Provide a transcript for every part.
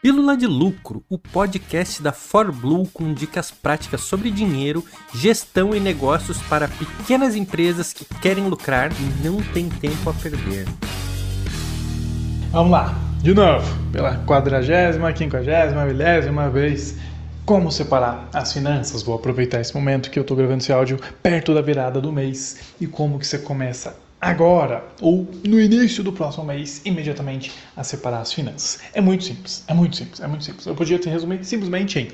Pílula de Lucro, o podcast da ForBlue com dicas práticas sobre dinheiro, gestão e negócios para pequenas empresas que querem lucrar e não têm tempo a perder. Vamos lá, de novo, pela quadragésima, quinquagésima, milésima vez. Como separar as finanças? Vou aproveitar esse momento que eu estou gravando esse áudio perto da virada do mês e como que você começa agora ou no início do próximo mês, imediatamente a separar as finanças. É muito simples, é muito simples, é muito simples. Eu podia ter resumido simplesmente em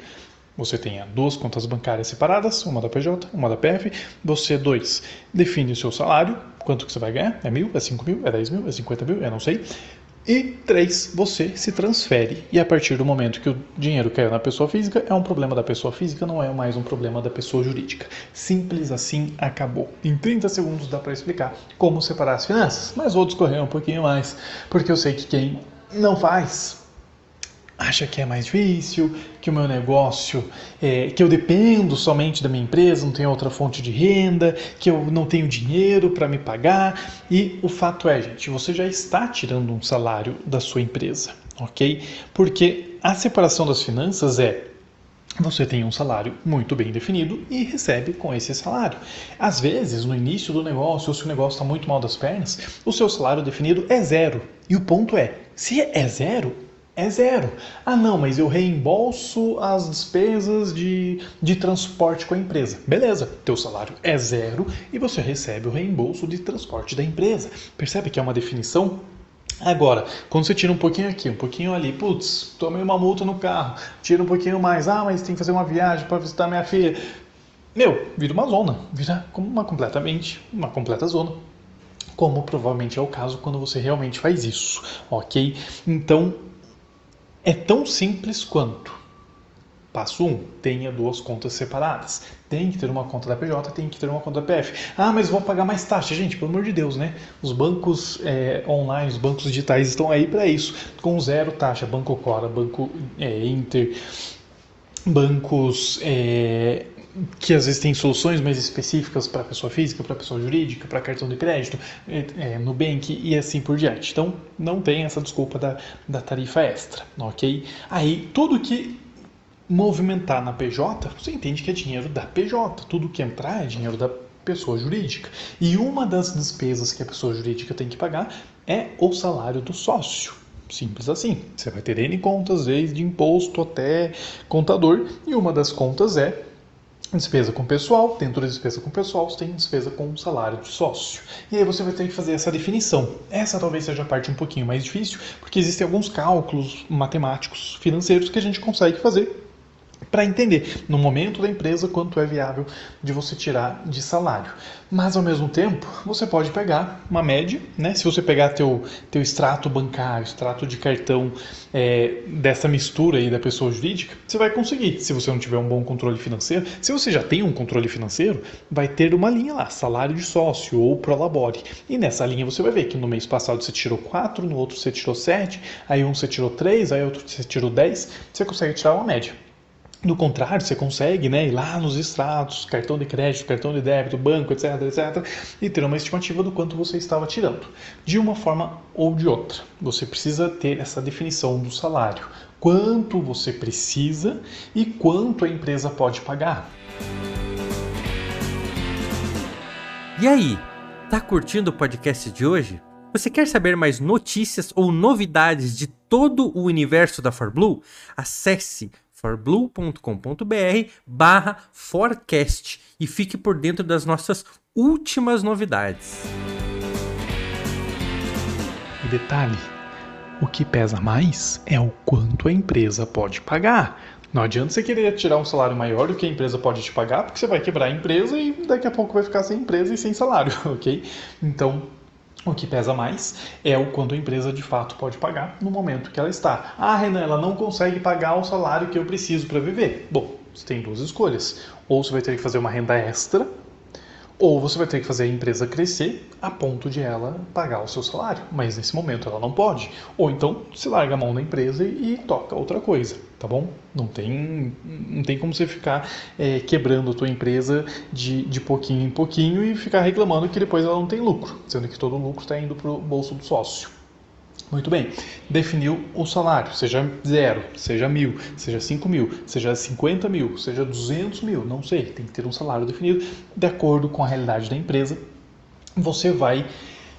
você tenha duas contas bancárias separadas, uma da PJ, uma da PF. Você, dois, define o seu salário, quanto que você vai ganhar, é mil, é cinco mil, é dez mil, é cinquenta mil, eu não sei. E três, você se transfere. E a partir do momento que o dinheiro caiu na pessoa física, é um problema da pessoa física, não é mais um problema da pessoa jurídica. Simples assim, acabou. Em 30 segundos dá para explicar como separar as finanças, mas vou discorrer um pouquinho mais, porque eu sei que quem não faz acha que é mais difícil, que o meu negócio, é, que eu dependo somente da minha empresa, não tenho outra fonte de renda, que eu não tenho dinheiro para me pagar. E o fato é, gente, você já está tirando um salário da sua empresa, ok? Porque a separação das finanças é você tem um salário muito bem definido e recebe com esse salário. Às vezes, no início do negócio, ou se o negócio está muito mal das pernas, o seu salário definido é zero. E o ponto é: se é zero, é zero. Ah, não, mas eu reembolso as despesas de, de transporte com a empresa. Beleza, teu salário é zero e você recebe o reembolso de transporte da empresa. Percebe que é uma definição Agora, quando você tira um pouquinho aqui, um pouquinho ali, putz, tomei uma multa no carro, tira um pouquinho mais, ah, mas tem que fazer uma viagem para visitar minha filha. Meu, vira uma zona, vira uma completamente, uma completa zona. Como provavelmente é o caso quando você realmente faz isso, ok? Então, é tão simples quanto. Passo 1. Um, tenha duas contas separadas. Tem que ter uma conta da PJ, tem que ter uma conta da PF. Ah, mas vou pagar mais taxa. Gente, pelo amor de Deus, né? Os bancos é, online, os bancos digitais estão aí para isso. Com zero taxa. Banco Cora, Banco é, Inter, bancos é, que às vezes tem soluções mais específicas para pessoa física, para pessoa jurídica, para cartão de crédito, é, é, Nubank e assim por diante. Então, não tem essa desculpa da, da tarifa extra, ok? Aí, tudo que movimentar na PJ, você entende que é dinheiro da PJ. Tudo que entrar é dinheiro da pessoa jurídica. E uma das despesas que a pessoa jurídica tem que pagar é o salário do sócio. Simples assim. Você vai ter N contas, desde imposto até contador, e uma das contas é despesa com pessoal, dentro da despesa com pessoal, você tem despesa com salário de sócio. E aí você vai ter que fazer essa definição. Essa talvez seja a parte um pouquinho mais difícil, porque existem alguns cálculos matemáticos financeiros que a gente consegue fazer para entender no momento da empresa quanto é viável de você tirar de salário. Mas ao mesmo tempo, você pode pegar uma média, né? Se você pegar teu, teu extrato bancário, extrato de cartão é, dessa mistura aí da pessoa jurídica, você vai conseguir. Se você não tiver um bom controle financeiro, se você já tem um controle financeiro, vai ter uma linha lá, salário de sócio ou prolabore. E nessa linha você vai ver que no mês passado você tirou 4, no outro você tirou 7, aí um você tirou 3, aí outro você tirou 10, você consegue tirar uma média. Do contrário, você consegue né, ir lá nos extratos, cartão de crédito, cartão de débito, banco, etc, etc, e ter uma estimativa do quanto você estava tirando. De uma forma ou de outra, você precisa ter essa definição do salário. Quanto você precisa e quanto a empresa pode pagar. E aí, tá curtindo o podcast de hoje? Você quer saber mais notícias ou novidades de todo o universo da ForBlue? Acesse forblue.com.br barra forecast e fique por dentro das nossas últimas novidades. Detalhe, o que pesa mais é o quanto a empresa pode pagar. Não adianta você querer tirar um salário maior do que a empresa pode te pagar, porque você vai quebrar a empresa e daqui a pouco vai ficar sem empresa e sem salário, ok? Então, o que pesa mais é o quanto a empresa de fato pode pagar no momento que ela está. Ah, Renan, ela não consegue pagar o salário que eu preciso para viver. Bom, você tem duas escolhas. Ou você vai ter que fazer uma renda extra ou você vai ter que fazer a empresa crescer a ponto de ela pagar o seu salário, mas nesse momento ela não pode. Ou então você larga a mão da empresa e, toca outra coisa, tá bom? Não tem, não tem como você ficar é, quebrando a tua empresa de, de pouquinho em pouquinho e ficar reclamando que depois ela não tem lucro, sendo que todo o lucro está indo para o bolso do sócio. Muito bem, definiu o salário, seja zero, seja mil, seja cinco mil, seja cinquenta mil, seja duzentos mil, não sei, tem que ter um salário definido de acordo com a realidade da empresa. Você vai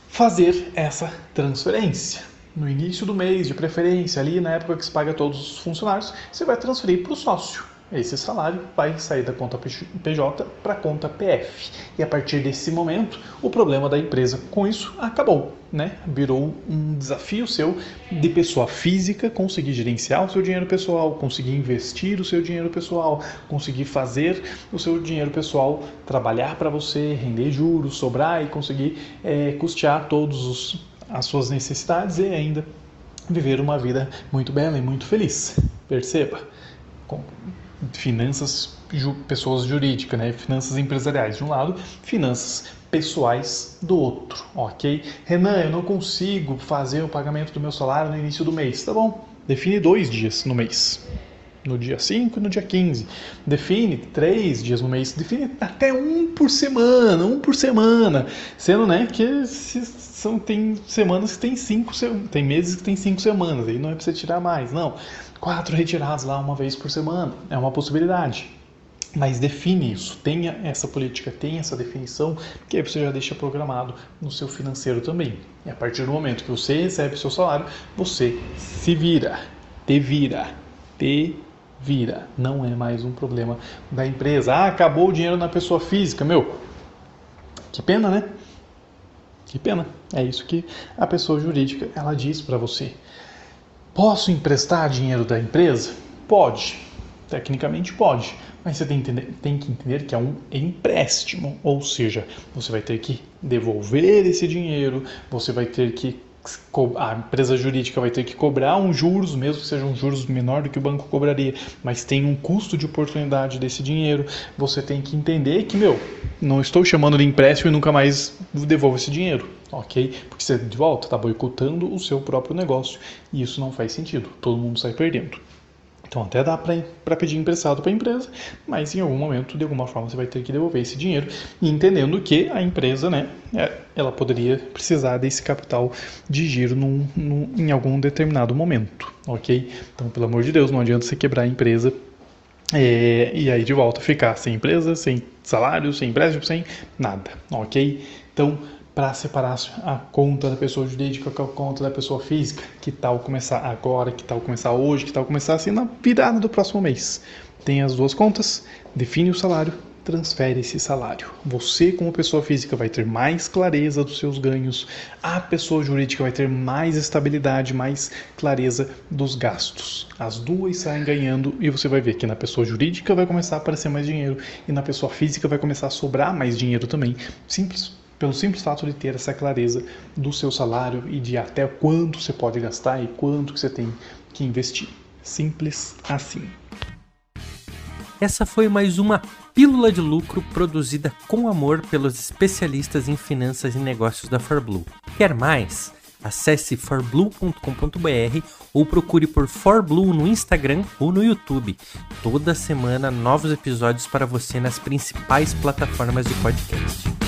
fazer essa transferência. No início do mês, de preferência, ali na época que se paga todos os funcionários, você vai transferir para o sócio. Esse salário vai sair da conta PJ para a conta PF. E a partir desse momento, o problema da empresa com isso acabou, né? Virou um desafio seu de pessoa física conseguir gerenciar o seu dinheiro pessoal, conseguir investir o seu dinheiro pessoal, conseguir fazer o seu dinheiro pessoal trabalhar para você, render juros, sobrar e conseguir é, custear todas as suas necessidades e ainda viver uma vida muito bela e muito feliz. Perceba finanças pessoas jurídicas, né? finanças empresariais de um lado, finanças pessoais do outro, ok? Renan, eu não consigo fazer o pagamento do meu salário no início do mês. Tá bom, define dois dias no mês. No dia 5 e no dia 15. Define três dias no mês. Define até um por semana, um por semana. Sendo né, que são, tem semanas que tem cinco, tem meses que tem cinco semanas. Aí não é para você tirar mais, não quatro retirados lá uma vez por semana. É uma possibilidade. Mas define isso, tenha essa política, tenha essa definição, que aí você já deixa programado no seu financeiro também. E a partir do momento que você recebe seu salário, você se vira, te vira, te vira. Não é mais um problema da empresa. Ah, acabou o dinheiro na pessoa física, meu. Que pena, né? Que pena. É isso que a pessoa jurídica ela diz para você. Posso emprestar dinheiro da empresa? Pode. Tecnicamente pode. Mas você tem que, entender, tem que entender que é um empréstimo. Ou seja, você vai ter que devolver esse dinheiro, você vai ter que a empresa jurídica vai ter que cobrar um juros, mesmo que seja um juros menor do que o banco cobraria, mas tem um custo de oportunidade desse dinheiro. Você tem que entender que, meu, não estou chamando de empréstimo e nunca mais devolvo esse dinheiro ok? Porque você de volta está boicotando o seu próprio negócio e isso não faz sentido, todo mundo sai perdendo. Então até dá para pedir emprestado para a empresa, mas em algum momento, de alguma forma, você vai ter que devolver esse dinheiro, entendendo que a empresa, né, é, ela poderia precisar desse capital de giro num, num, em algum determinado momento, ok? Então, pelo amor de Deus, não adianta você quebrar a empresa é, e aí de volta ficar sem empresa, sem salário, sem empréstimo, sem nada, ok? Então, para separar a conta da pessoa jurídica com a conta da pessoa física. Que tal começar agora, que tal começar hoje, que tal começar assim na virada do próximo mês. Tem as duas contas, define o salário, transfere esse salário. Você, como pessoa física, vai ter mais clareza dos seus ganhos, a pessoa jurídica vai ter mais estabilidade, mais clareza dos gastos. As duas saem ganhando e você vai ver que na pessoa jurídica vai começar a aparecer mais dinheiro e na pessoa física vai começar a sobrar mais dinheiro também. Simples pelo simples fato de ter essa clareza do seu salário e de até quanto você pode gastar e quanto que você tem que investir. Simples assim. Essa foi mais uma pílula de lucro produzida com amor pelos especialistas em finanças e negócios da ForBlue. Quer mais? Acesse forblue.com.br ou procure por ForBlue no Instagram ou no YouTube. Toda semana novos episódios para você nas principais plataformas de podcast.